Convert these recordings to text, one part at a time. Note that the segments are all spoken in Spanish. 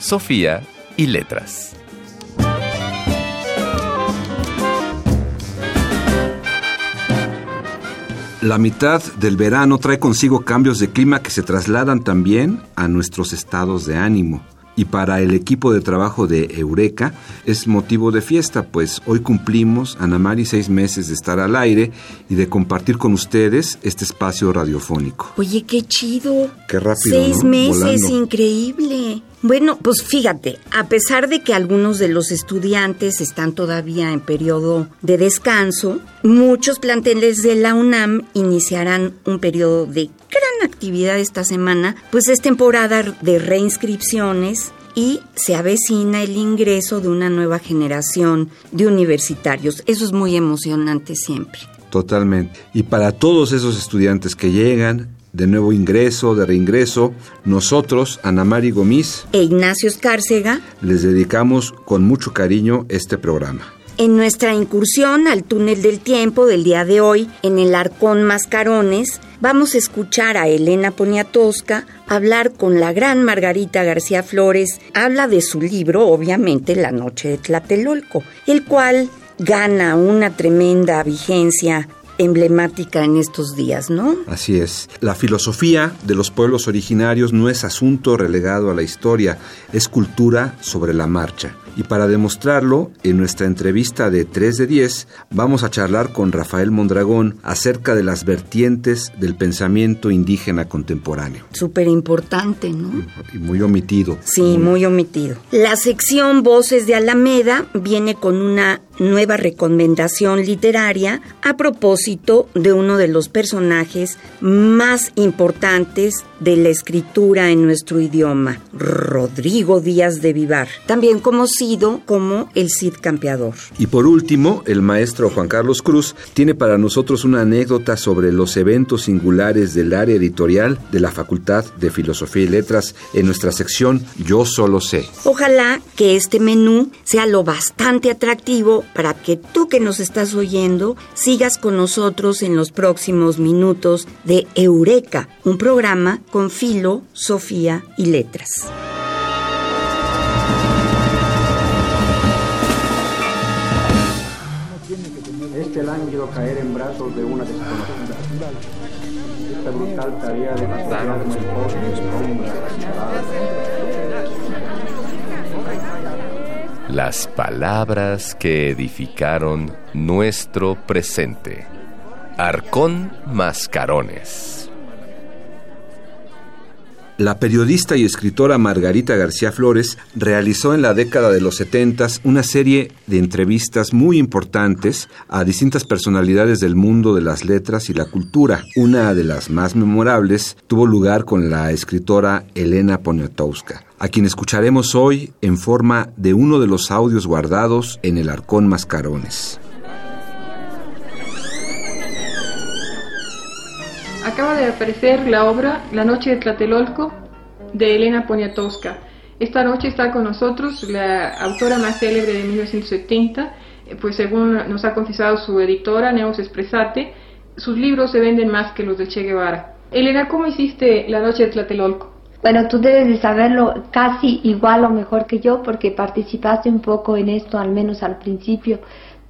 Sofía y letras. La mitad del verano trae consigo cambios de clima que se trasladan también a nuestros estados de ánimo y para el equipo de trabajo de Eureka es motivo de fiesta, pues hoy cumplimos, Ana seis meses de estar al aire y de compartir con ustedes este espacio radiofónico. Oye, qué chido. Qué rápido. Seis meses, increíble. Bueno, pues fíjate, a pesar de que algunos de los estudiantes están todavía en periodo de descanso, muchos planteles de la UNAM iniciarán un periodo de gran actividad esta semana, pues es temporada de reinscripciones y se avecina el ingreso de una nueva generación de universitarios. Eso es muy emocionante siempre. Totalmente. Y para todos esos estudiantes que llegan, de nuevo ingreso, de reingreso, nosotros, Ana Mari Gomis e Ignacio Escárcega, les dedicamos con mucho cariño este programa. En nuestra incursión al túnel del tiempo del día de hoy, en el Arcón Mascarones, vamos a escuchar a Elena Poniatowska hablar con la gran Margarita García Flores. Habla de su libro, obviamente, La Noche de Tlatelolco, el cual gana una tremenda vigencia emblemática en estos días, ¿no? Así es. La filosofía de los pueblos originarios no es asunto relegado a la historia, es cultura sobre la marcha. Y para demostrarlo, en nuestra entrevista de 3 de 10 vamos a charlar con Rafael Mondragón acerca de las vertientes del pensamiento indígena contemporáneo. Súper importante, ¿no? Y muy omitido. Sí, muy omitido. La sección Voces de Alameda viene con una nueva recomendación literaria a propósito de uno de los personajes más importantes de la escritura en nuestro idioma, Rodrigo Díaz de Vivar, también conocido como el Cid Campeador. Y por último, el maestro Juan Carlos Cruz tiene para nosotros una anécdota sobre los eventos singulares del área editorial de la Facultad de Filosofía y Letras en nuestra sección Yo solo sé. Ojalá que este menú sea lo bastante atractivo para que tú que nos estás oyendo sigas con nosotros en los próximos minutos de Eureka, un programa con filo, Sofía y letras. Este lánguido caer en brazos de una desconocida. Esta brutal tarea de matar Las palabras que edificaron nuestro presente. Arcón Mascarones. La periodista y escritora Margarita García Flores realizó en la década de los 70 una serie de entrevistas muy importantes a distintas personalidades del mundo de las letras y la cultura. Una de las más memorables tuvo lugar con la escritora Elena Poniatowska, a quien escucharemos hoy en forma de uno de los audios guardados en el Arcón Mascarones. Acaba de aparecer la obra La Noche de Tlatelolco de Elena Poniatowska. Esta noche está con nosotros la autora más célebre de 1970, eh, pues según nos ha confesado su editora, Neos Espresate, sus libros se venden más que los de Che Guevara. Elena, ¿cómo hiciste La Noche de Tlatelolco? Bueno, tú debes de saberlo casi igual o mejor que yo porque participaste un poco en esto, al menos al principio.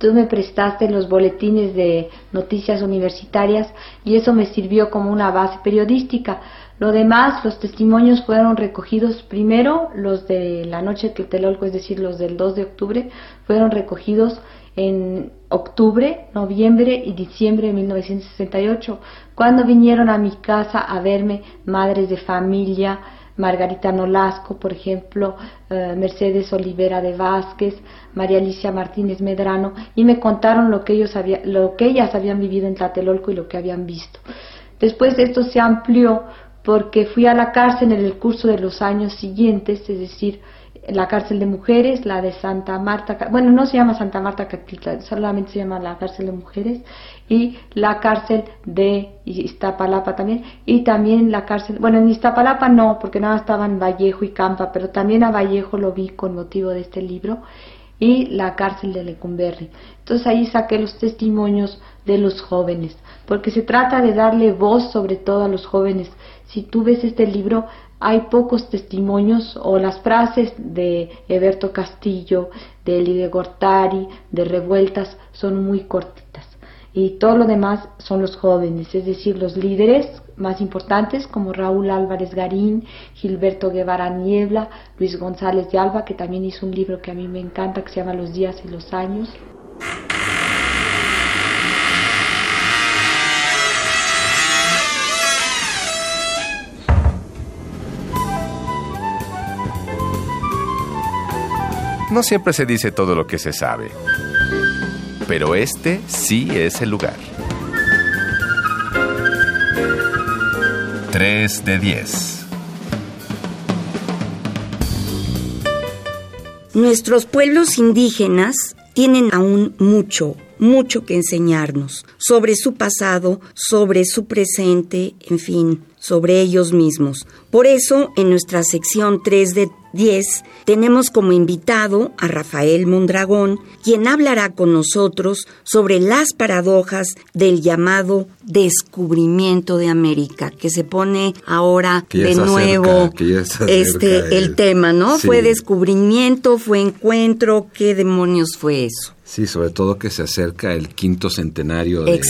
Tú me prestaste los boletines de noticias universitarias y eso me sirvió como una base periodística. Lo demás, los testimonios fueron recogidos primero, los de la noche de Tlatelolco, es decir, los del 2 de octubre, fueron recogidos en octubre, noviembre y diciembre de 1968, cuando vinieron a mi casa a verme madres de familia, Margarita Nolasco, por ejemplo, eh, Mercedes Olivera de Vázquez, María Alicia Martínez Medrano, y me contaron lo que, ellos lo que ellas habían vivido en Tlatelolco y lo que habían visto. Después de esto se amplió porque fui a la cárcel en el curso de los años siguientes, es decir, la cárcel de mujeres, la de Santa Marta, bueno, no se llama Santa Marta Catitla, solamente se llama la cárcel de mujeres, y la cárcel de Iztapalapa también, y también la cárcel, bueno, en Iztapalapa no, porque nada estaban Vallejo y Campa, pero también a Vallejo lo vi con motivo de este libro, y la cárcel de Lecumberri. Entonces ahí saqué los testimonios de los jóvenes, porque se trata de darle voz sobre todo a los jóvenes. Si tú ves este libro, hay pocos testimonios o las frases de Eberto Castillo, de Eli de Gortari, de Revueltas, son muy cortitas. Y todo lo demás son los jóvenes, es decir, los líderes más importantes como Raúl Álvarez Garín, Gilberto Guevara Niebla, Luis González de Alba, que también hizo un libro que a mí me encanta que se llama Los días y los años. No siempre se dice todo lo que se sabe, pero este sí es el lugar. 3 de 10. Nuestros pueblos indígenas tienen aún mucho, mucho que enseñarnos sobre su pasado, sobre su presente, en fin, sobre ellos mismos. Por eso, en nuestra sección 3 de 10 tenemos como invitado a Rafael Mondragón, quien hablará con nosotros sobre las paradojas del llamado descubrimiento de América, que se pone ahora de nuevo este el tema, ¿no? Fue descubrimiento, fue encuentro, ¿qué demonios fue eso? Sí, sobre todo que se acerca el quinto centenario de,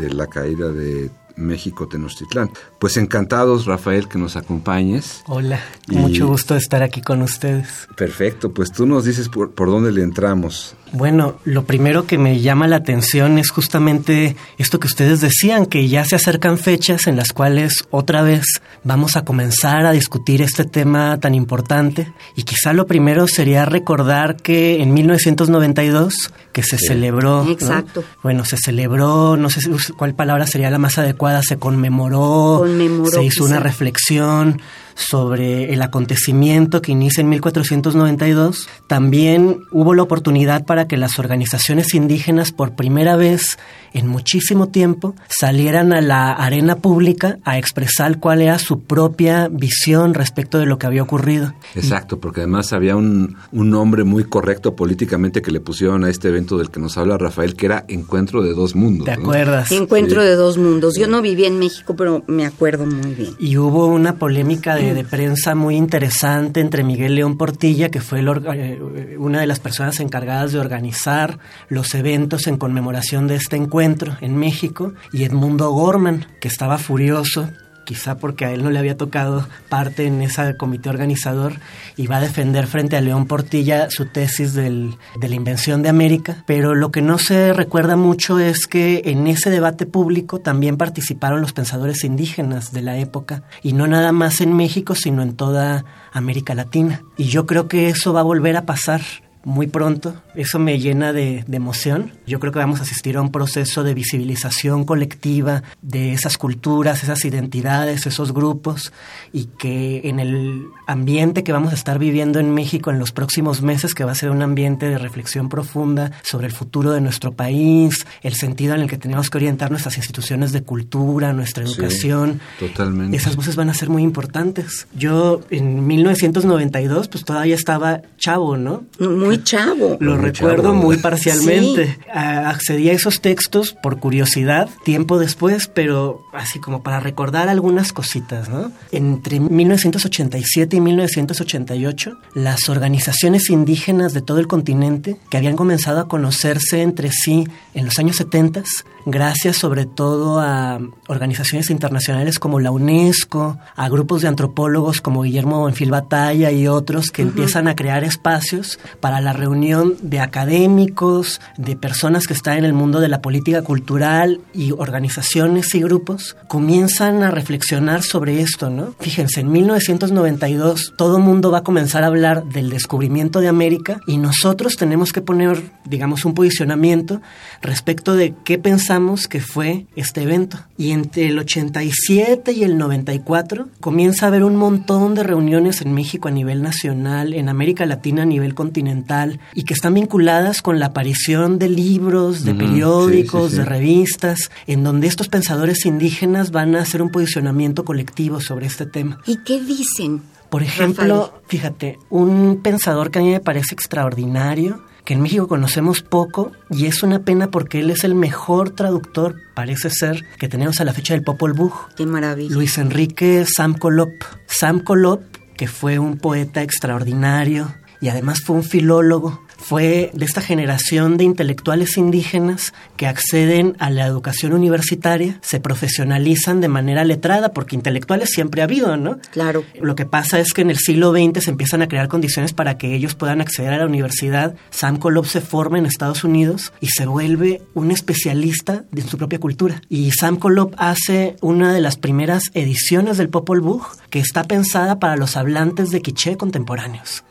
de la caída de México Tenochtitlán. Pues encantados, Rafael, que nos acompañes. Hola, mucho gusto estar aquí con ustedes. Perfecto, pues tú nos dices por, por dónde le entramos. Bueno, lo primero que me llama la atención es justamente esto que ustedes decían, que ya se acercan fechas en las cuales otra vez vamos a comenzar a discutir este tema tan importante. Y quizá lo primero sería recordar que en 1992, que se celebró... Exacto. Bueno, se celebró, no sé cuál palabra sería la más adecuada, se conmemoró, se hizo una reflexión sobre el acontecimiento que inicia en 1492, también hubo la oportunidad para que las organizaciones indígenas por primera vez en muchísimo tiempo salieran a la arena pública a expresar cuál era su propia visión respecto de lo que había ocurrido. Exacto, porque además había un, un nombre muy correcto políticamente que le pusieron a este evento del que nos habla Rafael, que era Encuentro de Dos Mundos. ¿Te acuerdas? Encuentro de Dos Mundos. Yo no vivía en México, pero me acuerdo muy bien. Y hubo una polémica de, de prensa muy interesante entre Miguel León Portilla, que fue el, eh, una de las personas encargadas de organizar los eventos en conmemoración de este encuentro en México y Edmundo Gorman, que estaba furioso quizá porque a él no le había tocado parte en ese comité organizador, y va a defender frente a León Portilla su tesis de la invención de América. Pero lo que no se recuerda mucho es que en ese debate público también participaron los pensadores indígenas de la época, y no nada más en México, sino en toda América Latina. Y yo creo que eso va a volver a pasar muy pronto. Eso me llena de, emoción. Yo creo que vamos a asistir a un proceso de visibilización colectiva de esas culturas, esas identidades, esos grupos y que en el ambiente que vamos a estar viviendo en México en los próximos meses, que va a ser un ambiente de reflexión profunda sobre el futuro de nuestro país, el sentido en el que tenemos que orientar nuestras instituciones de cultura, nuestra educación. totalmente. Esas voces van a ser muy importantes. Yo en 1992 pues todavía estaba chavo, ¿no? Muy chavo. Lo recuerdo muy parcialmente. Accedí a esos textos por curiosidad tiempo después, pero así como para recordar algunas cositas, ¿no? Entre 1987 y 1988, las organizaciones indígenas de todo el continente, que habían comenzado a conocerse entre sí en los años 70, gracias sobre todo a organizaciones internacionales como la UNESCO, a grupos de antropólogos como Guillermo Bonfil Batalla y otros que empiezan a crear espacios para la la reunión de académicos, de personas que están en el mundo de la política cultural y organizaciones y grupos, comienzan a reflexionar sobre esto, ¿no? Fíjense, en 1992 todo mundo va a comenzar a hablar del descubrimiento de América y nosotros tenemos que poner, digamos, un posicionamiento respecto de qué pensamos que fue este evento. Y entre el 87 y el 94 comienza a haber un montón de reuniones en México a nivel nacional, en América Latina a nivel continental, y que están vinculadas con la aparición de libros, de periódicos, de revistas, en donde estos pensadores indígenas van a hacer un posicionamiento colectivo sobre este tema. ¿Y qué dicen? Por ejemplo, fíjate, un pensador que a mí me parece extraordinario, que en México conocemos poco, y es una pena porque él es el mejor traductor, parece ser, que tenemos a la fecha del Popol Vuh. Qué maravilla. Luis Enrique Sam Colop. Sam Colop, que fue un poeta extraordinario y además fue un filólogo, fue de esta generación de intelectuales indígenas que acceden a la educación universitaria, se profesionalizan de manera letrada, porque intelectuales siempre ha habido, ¿no? Claro. Lo que pasa es que en el siglo XX se empiezan a crear condiciones para que ellos puedan acceder a la universidad. Sam Colop se forma en Estados Unidos y se vuelve un especialista en su propia cultura. Y Sam Colop hace una de las primeras ediciones del Popol Vuh que está pensada para los hablantes de quiché contemporáneos.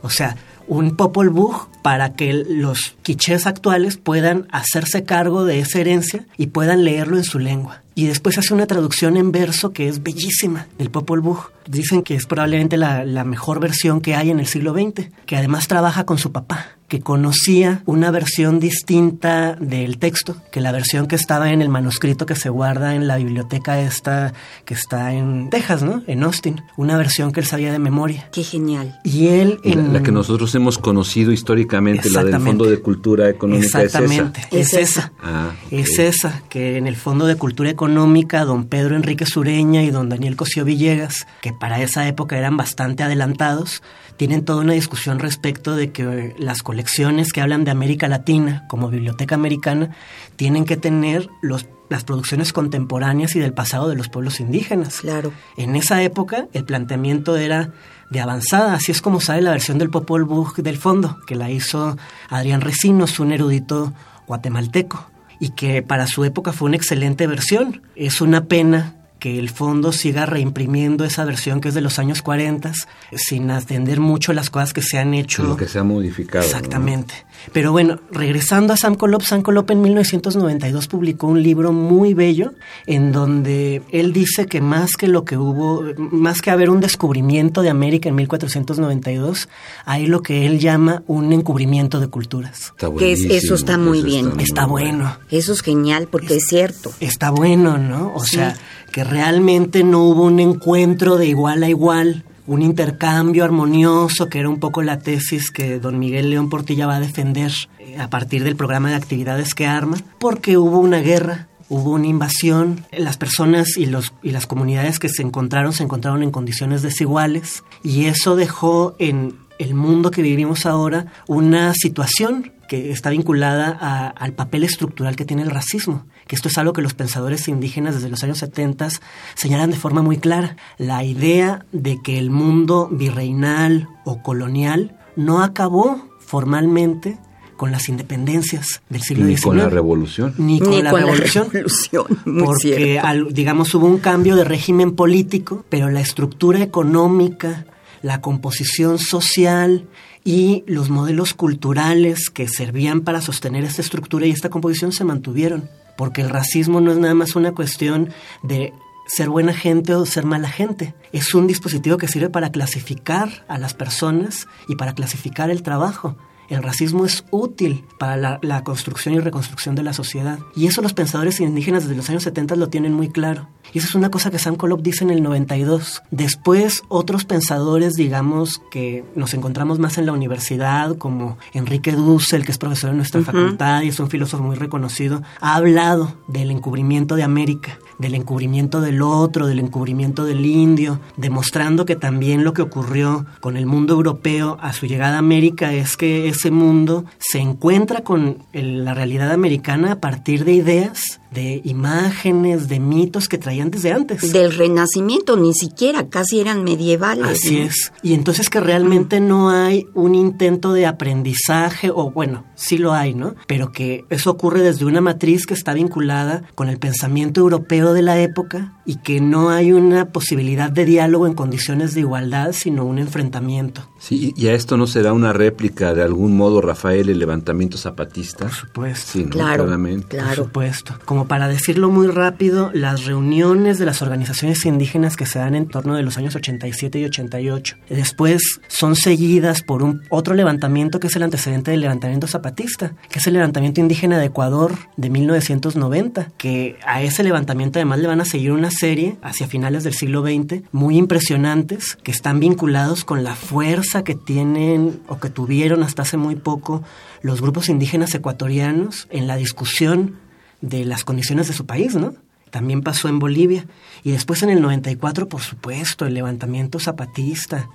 O sea, un Popol Vuh para que los quichés actuales puedan hacerse cargo de esa herencia y puedan leerlo en su lengua. Y después hace una traducción en verso que es bellísima del Popol Vuh. Dicen que es probablemente la, la mejor versión que hay en el siglo XX, que además trabaja con su papá que conocía una versión distinta del texto que la versión que estaba en el manuscrito que se guarda en la biblioteca esta que está en Texas, ¿no? En Austin. Una versión que él sabía de memoria. Qué genial. Y él... La, la que nosotros hemos conocido históricamente, la del Fondo de Cultura Económica. Exactamente, es esa. es esa. Ah, Es esa, que en el Fondo de Cultura Económica, don Pedro Enrique Sureña y don Daniel Cosío Villegas, que para esa época eran bastante adelantados, tienen toda una discusión respecto de que las colecciones que hablan de América Latina, como Biblioteca Americana, tienen que tener los, las producciones contemporáneas y del pasado de los pueblos indígenas. Claro. En esa época el planteamiento era de avanzada, así es como sale la versión del Popol Vuh del fondo, que la hizo Adrián Recinos, un erudito guatemalteco, y que para su época fue una excelente versión. Es una pena que el fondo siga reimprimiendo esa versión que es de los años 40 sin atender mucho las cosas que se han hecho. Lo que se ha modificado. ¿no? Exactamente. Pero bueno, regresando a Sam Colop, Sam Colop en 1992 publicó un libro muy bello en donde él dice que más que lo que hubo, más que haber un descubrimiento de América en 1492, hay lo que él llama un encubrimiento de culturas. Está Que es- eso buenísimo, está muy bien. muy Está bueno. Eso es genial porque es cierto. Está bueno, ¿no? O Sí. sea, que realmente no hubo un encuentro de igual a igual, un intercambio armonioso, que era un poco la tesis que don Miguel León Portilla va a defender eh, a partir del programa de actividades que arma, porque hubo una guerra. Hubo una invasión, las personas y, los, y las comunidades que se encontraron se encontraron en condiciones desiguales y eso dejó en el mundo que vivimos ahora una situación que está vinculada a- al papel estructural que tiene el racismo, que esto es algo que los pensadores indígenas desde los años 70 señalan de forma muy clara. La idea de que el mundo virreinal o colonial no acabó formalmente con las independencias del siglo Ni XIX. con la revolución. Ni con, Ni la, con la revolución. revolución, porque, al- digamos, hubo un cambio de régimen político, pero la estructura económica, la composición social y los modelos culturales que servían para sostener esta estructura y esta composición se mantuvieron. Porque el racismo no es nada más una cuestión de ser buena gente o ser mala gente. Es un dispositivo que sirve para clasificar a las personas y para clasificar el trabajo. El racismo es útil para la, la construcción y reconstrucción de la sociedad. Y eso los pensadores indígenas desde los años 70 lo tienen muy claro. Y eso es una cosa que Sam Colop dice en el 92. Después, otros pensadores, digamos, que nos encontramos más en la universidad, como Enrique Dussel, que es profesor en nuestra facultad y es un filósofo muy reconocido, ha hablado del encubrimiento de América, del encubrimiento del otro, del encubrimiento del indio, demostrando que también lo que ocurrió con el mundo europeo a su llegada a América es que ese mundo se encuentra con el- la realidad americana a partir de ideas de imágenes, de mitos que traían desde antes. Del Renacimiento, ni siquiera, casi eran medievales. Así es. Y entonces que realmente no hay un intento de aprendizaje, o bueno, sí lo hay, ¿no? Pero que eso ocurre desde una matriz que está vinculada con el pensamiento europeo de la época y que no hay una posibilidad de diálogo en condiciones de igualdad, sino un enfrentamiento. Sí, y a esto no será una réplica de algún modo, Rafael, el levantamiento zapatista. Por supuesto. Sí, ¿no? Claro, Claramente. claro. Por supuesto. Como para decirlo muy rápido, las reuniones de las organizaciones indígenas que se dan en torno de los años 87 y 88, después son seguidas por un otro levantamiento que es el antecedente del levantamiento zapatista, que es el levantamiento indígena de Ecuador de 1990, que a ese levantamiento además le van a seguir una serie hacia finales del siglo XX muy impresionantes que están vinculados con la fuerza que tienen o que tuvieron hasta hace muy poco los grupos indígenas ecuatorianos en la discusión de las condiciones de su país, ¿no? También pasó en Bolivia. Y después en el 94, por supuesto, el levantamiento zapatista,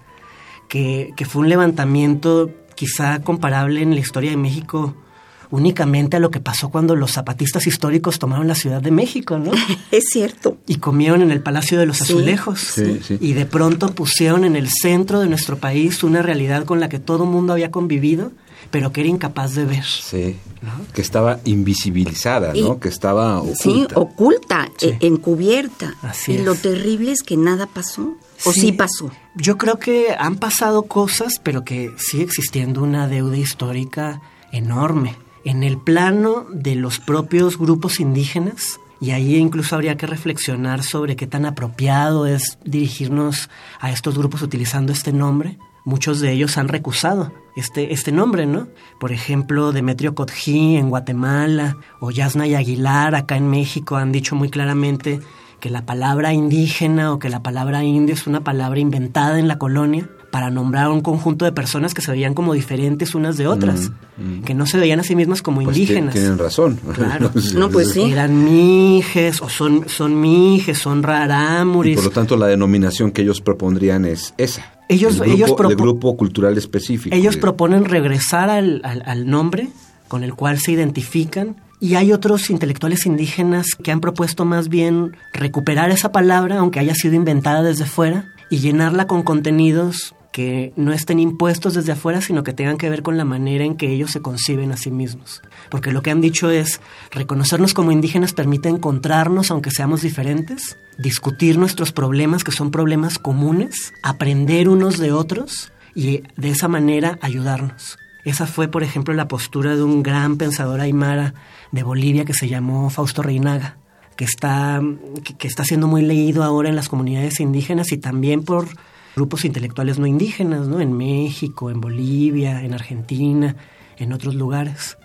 que, que fue un levantamiento quizá comparable en la historia de México únicamente a lo que pasó cuando los zapatistas históricos tomaron la Ciudad de México, ¿no? Es cierto. y comieron en el Palacio de los Sí, Azulejos. sí, sí. Y de pronto pusieron en el centro de nuestro país una realidad con la que todo el mundo había convivido, pero que era incapaz de ver. Sí, que estaba invisibilizada, ¿no? Que estaba Sí, oculta. oculta, Sí. e- encubierta. Así y lo terrible es que nada pasó. O sí, pasó. Yo creo que han pasado cosas, pero que sigue existiendo una deuda histórica enorme. En el plano de los propios grupos indígenas, y ahí incluso habría que reflexionar sobre qué tan apropiado es dirigirnos a estos grupos utilizando este nombre. Muchos de ellos han recusado este, este nombre, ¿no? Por ejemplo, Demetrio Cotjí en Guatemala o Yasna y Aguilar acá en México han dicho muy claramente que la palabra indígena o que la palabra indio es una palabra inventada en la colonia para nombrar a un conjunto de personas que se veían como diferentes unas de otras, que no se veían a sí mismas como Pues indígenas. tienen razón. Claro. No, pues sí. Eran mijes o son, son mijes, son Y rarámuris. por lo tanto la denominación que ellos propondrían es esa. Ellos- el grupo, ellos propo- de grupo cultural específico. Ellos de- proponen regresar al, al- al nombre con el cual se identifican y hay otros intelectuales indígenas que han propuesto más bien recuperar esa palabra, aunque haya sido inventada desde fuera, y llenarla con contenidos que no estén impuestos desde afuera, sino que tengan que ver con la manera en que ellos se conciben a sí mismos. Porque lo que han dicho es, reconocernos como indígenas permite encontrarnos aunque seamos diferentes, discutir nuestros problemas que son problemas comunes, aprender unos de otros y de esa manera ayudarnos. Esa fue, por ejemplo, la postura de un gran pensador aymara de Bolivia que se llamó Fausto Reinaga, que está, que, que está siendo muy leído ahora en las comunidades indígenas y también por grupos intelectuales no indígenas, ¿no? En México, en Bolivia, en Argentina, en otros lugares.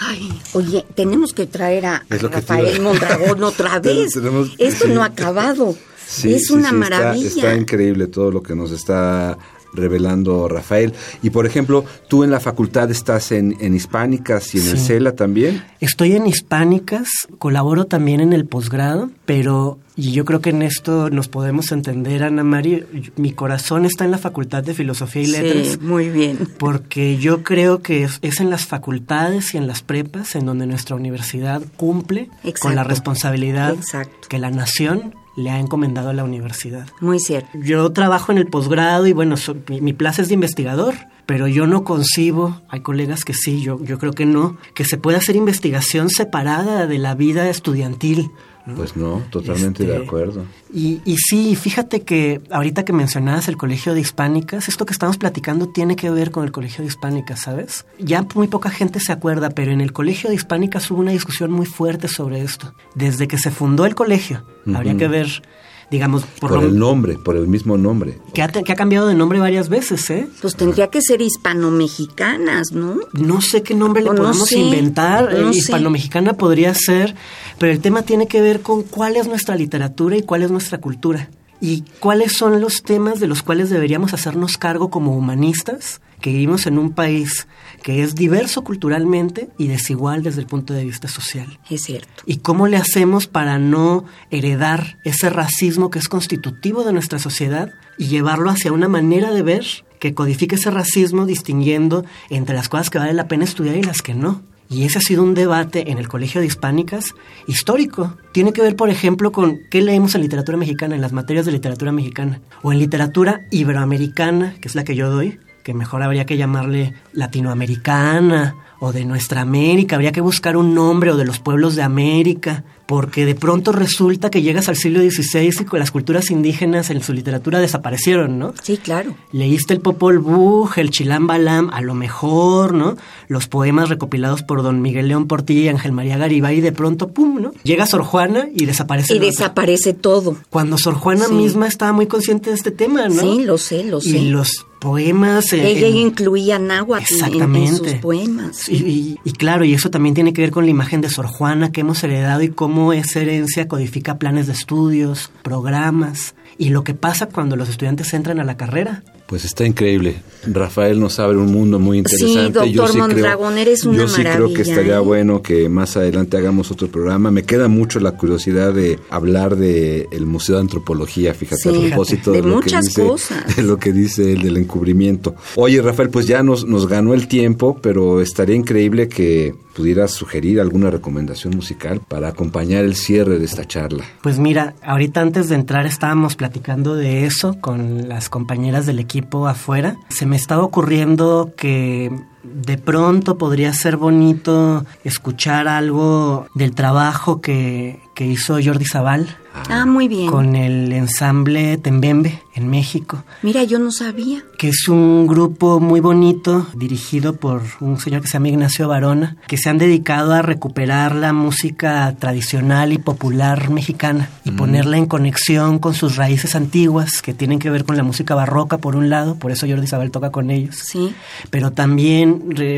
Ay, oye, tenemos que traer a, te Rafael Mondragón otra vez. Tenemos- Esto sí. no ha acabado. Sí, es sí, una sí, está- maravilla. Está, increíble todo lo que nos está revelando Rafael. Y por ejemplo, tú en la facultad estás en, en Hispánicas y en el Sí. CELA también. Estoy en Hispánicas, colaboro también en el posgrado, pero y yo creo que en esto nos podemos entender, Ana María. Mi corazón está en la Facultad de Filosofía y Letras. Sí, muy bien. Porque yo creo que es, es en las facultades y en las prepas en donde nuestra universidad cumple con la responsabilidad Exacto. que la nación le ha encomendado a la universidad. Muy cierto. Yo trabajo en el posgrado y bueno, so- mi, mi plaza es de investigador, pero yo no concibo, hay colegas que sí, yo, yo creo que no, que se pueda hacer investigación separada de la vida estudiantil. ¿No? Pues no, totalmente de Este, acuerdo. Y, y sí, fíjate que ahorita que mencionabas el Colegio de Hispánicas, esto que estamos platicando tiene que ver con el Colegio de Hispánicas, ¿sabes? Ya muy poca gente se acuerda, pero en el Colegio de Hispánicas hubo una discusión muy fuerte sobre esto. Desde que se fundó el colegio, habría que ver, digamos, por, Por lo- el nombre, por el mismo nombre. que ha, que ha cambiado de nombre varias veces, ¿eh? Pues tendría que ser hispano-mexicanas, ¿no? No sé qué nombre le O no podemos sé, inventar. no Eh, sé. Hispano-mexicana podría ser, pero el tema tiene que ver con cuál es nuestra literatura y cuál es nuestra cultura. Y cuáles son los temas de los cuales deberíamos hacernos cargo como humanistas, que vivimos en un país que es diverso culturalmente y desigual desde el punto de vista social. Es cierto. ¿Y cómo le hacemos para no heredar ese racismo que es constitutivo de nuestra sociedad y llevarlo hacia una manera de ver que codifique ese racismo distinguiendo entre las cosas que vale la pena estudiar y las que no? Y ese ha sido un debate en el Colegio de Hispánicas histórico. Tiene que ver, por ejemplo, con qué leemos en literatura mexicana, en las materias de literatura mexicana, o en literatura iberoamericana, que es la que yo doy, que mejor habría que llamarle latinoamericana o de nuestra América, habría que buscar un nombre o de los pueblos de América, porque de pronto resulta que llegas al siglo XVI y que las culturas indígenas en su literatura desaparecieron, ¿no? Sí, claro. Leíste el Popol Vuh, el Chilam Balam, a lo mejor, ¿no? Los poemas recopilados por don Miguel León Portilla y Ángel María Garibay y de pronto, pum, ¿no? Llega Sor Juana y desaparece. Y desaparece todo. Cuando Sor Juana misma estaba muy consciente de este tema, ¿no? Sí, lo sé, lo sé. Y los poemas. Ella incluía náhuatl en, sus poemas. Y, y, claro, y eso también tiene que ver con la imagen de Sor Juana que hemos heredado y cómo esa herencia codifica planes de estudios, programas y lo que pasa cuando los estudiantes entran a la carrera. Pues está increíble. Rafael nos abre un mundo muy interesante. Sí, doctor yo sí Mondragón, creo, eres una Yo sí creo que estaría ¿eh? bueno que más adelante hagamos otro programa. Me queda mucho la curiosidad de hablar de el Museo de Antropología, fíjate, sí, a propósito de, de lo muchas que dice, cosas. de lo que dice el del encubrimiento. Oye, Rafael, pues ya nos, nos ganó el tiempo, pero estaría increíble que pudieras sugerir alguna recomendación musical para acompañar el cierre de esta charla. Pues mira, ahorita antes de entrar estábamos platicando de eso con las compañeras del equipo afuera. Se me estaba ocurriendo que de pronto podría ser bonito escuchar algo del trabajo que, que hizo Jordi Zaval. Ah, muy bien. Con el ensamble Tembembe en México. Mira, yo no sabía. Que es un grupo muy bonito dirigido por un señor que se llama Ignacio Barona, que se han dedicado a recuperar la música tradicional y popular mexicana y mm. ponerla en conexión con sus raíces antiguas que tienen que ver con la música barroca por un lado, por eso Jordi Zaval toca con ellos. Sí. Pero también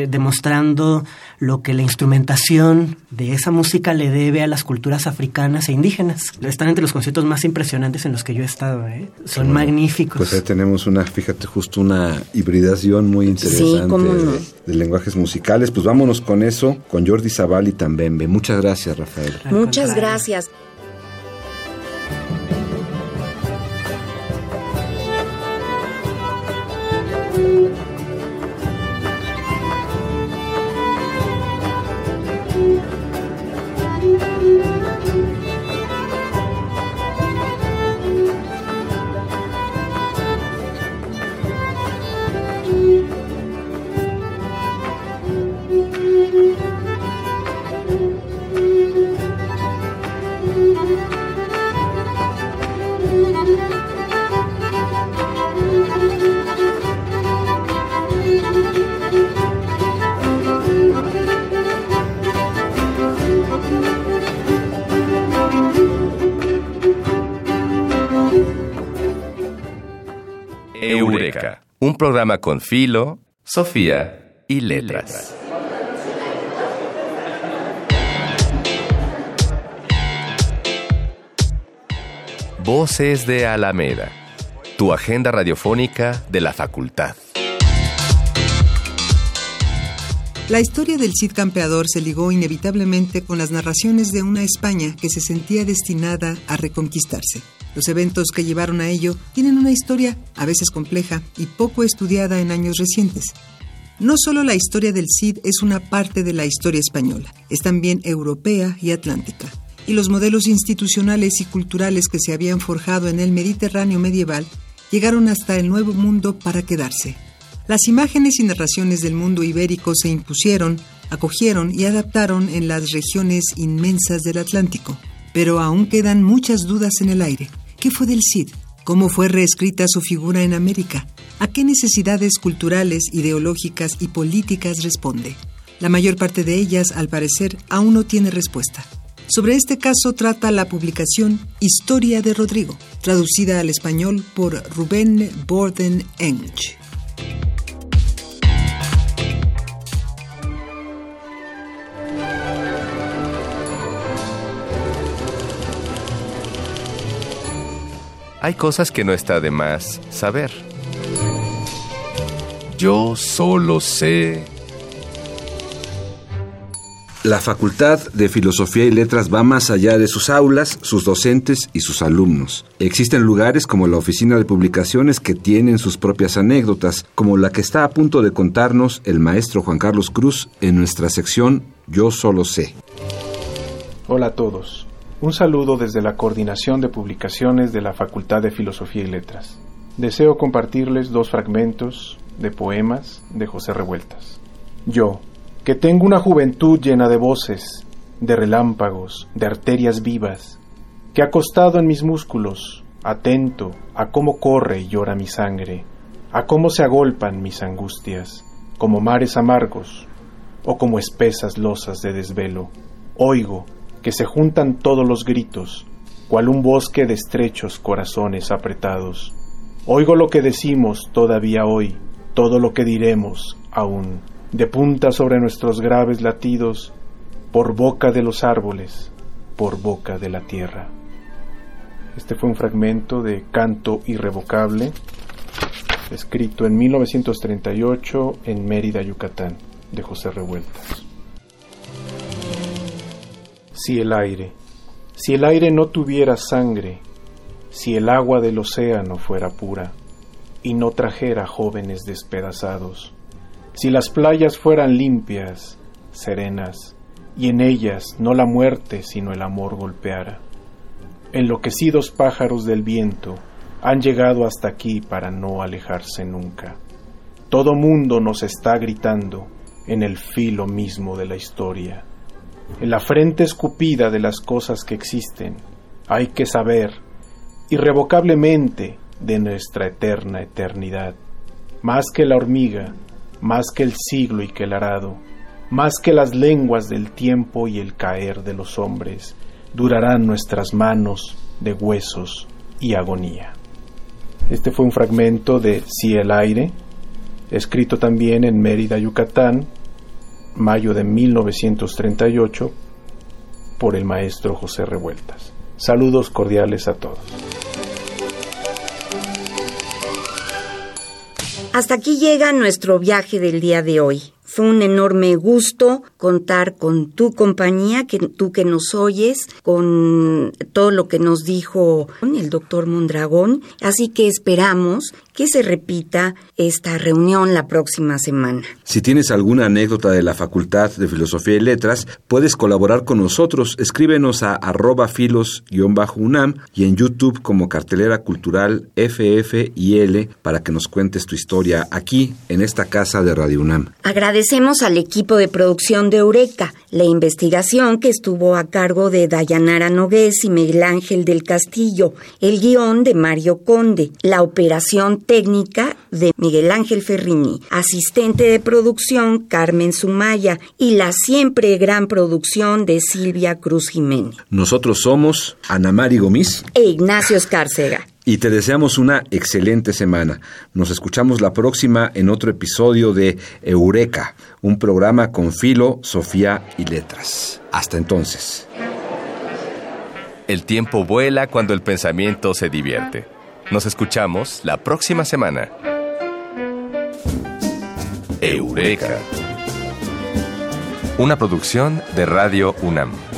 demostrando lo que la instrumentación de esa música le debe a las culturas africanas e indígenas. Están entre los conciertos más impresionantes en los que yo he estado. ¿eh? Son bueno, magníficos. Pues ahí tenemos una, fíjate, justo una hibridación muy interesante sí, ¿cómo no? de, de, lenguajes musicales. Pues vámonos con eso, con Jordi Zaval y Tambembe. Muchas gracias, Rafael. Muchas gracias. Programa con Filo, Sofía y Letras. Voces de Alameda, tu agenda radiofónica de la facultad. La historia del Cid Campeador se ligó inevitablemente con las narraciones de una España que se sentía destinada a reconquistarse. Los eventos que llevaron a ello tienen una historia a veces compleja y poco estudiada en años recientes. No solo la historia del Cid es una parte de la historia española, es también europea y atlántica. Y los modelos institucionales y culturales que se habían forjado en el Mediterráneo medieval llegaron hasta el Nuevo Mundo para quedarse. Las imágenes y narraciones del mundo ibérico se impusieron, acogieron y adaptaron en las regiones inmensas del Atlántico. Pero aún quedan muchas dudas en el aire. ¿Qué fue del Cid? ¿Cómo fue reescrita su figura en América? ¿A qué necesidades culturales, ideológicas y políticas responde? La mayor parte de ellas, al parecer, aún no tiene respuesta. Sobre este caso trata la publicación Historia de Rodrigo, traducida al español por Rubén Borden Eng. Hay cosas que no está de más saber. Yo solo sé la Facultad de Filosofía y Letras va más allá de sus aulas, sus docentes y sus alumnos. Existen lugares como la Oficina de Publicaciones que tienen sus propias anécdotas, como la que está a punto de contarnos el maestro Juan Carlos Cruz en nuestra sección Yo solo sé. Hola a todos. Un saludo desde la Coordinación de Publicaciones de la Facultad de Filosofía y Letras. Deseo compartirles dos fragmentos de poemas de José Revueltas. Yo, que tengo una juventud llena de voces, de relámpagos, de arterias vivas, que acostado en mis músculos, atento a cómo corre y llora mi sangre, a cómo se agolpan mis angustias, como mares amargos o como espesas losas de desvelo, oigo que se juntan todos los gritos, cual un bosque de estrechos corazones apretados. Oigo lo que decimos todavía hoy, todo lo que diremos aún, de punta sobre nuestros graves latidos, por boca de los árboles, por boca de la tierra. Este fue un fragmento de Canto Irrevocable, escrito en 1938 en Mérida, Yucatán, de José Revueltas. Si el aire, si el aire no tuviera sangre, si el agua del océano fuera pura, y no trajera jóvenes despedazados, si las playas fueran limpias, serenas, y en ellas no la muerte sino el amor golpeara. Enloquecidos pájaros del viento han llegado hasta aquí para no alejarse nunca. Todo mundo nos está gritando en el filo mismo de la historia en la frente escupida de las cosas que existen, hay que saber irrevocablemente de nuestra eterna eternidad, más que la hormiga, más que el siglo y que el arado, más que las lenguas del tiempo y el caer de los hombres, durarán nuestras manos de huesos y agonía. Este fue un fragmento de Si el aire, escrito también en Mérida, Yucatán, mayo de 1938, por el maestro José Revueltas. Saludos cordiales a todos. Hasta aquí llega nuestro viaje del día de hoy. Fue un enorme gusto contar con tu compañía, que tú que nos oyes, con todo lo que nos dijo el doctor Mondragón. Así que esperamos que se repita esta reunión la próxima semana. Si tienes alguna anécdota de la Facultad de Filosofía y Letras, puedes colaborar con nosotros. Escríbenos a arroba filos-unam y en YouTube como cartelera cultural FF y L para que nos cuentes tu historia aquí en esta casa de Radio UNAM. Agradecemos al equipo de producción de Eureka, la investigación que estuvo a cargo de Dayanara Nogués y Miguel Ángel del Castillo, el guion de Mario Conde, la operación técnica de Miguel Ángel Ferrini, asistente de producción Carmen Sumaya y la siempre gran producción de Silvia Cruz Jiménez. Nosotros somos Ana Mari Gomis e Ignacio Escárcega. Y te deseamos una excelente semana. Nos escuchamos la próxima en otro episodio de Eureka, un programa con filo, Sofía y letras. Hasta entonces. El tiempo vuela cuando el pensamiento se divierte. Nos escuchamos la próxima semana. Eureka. Una producción de Radio UNAM.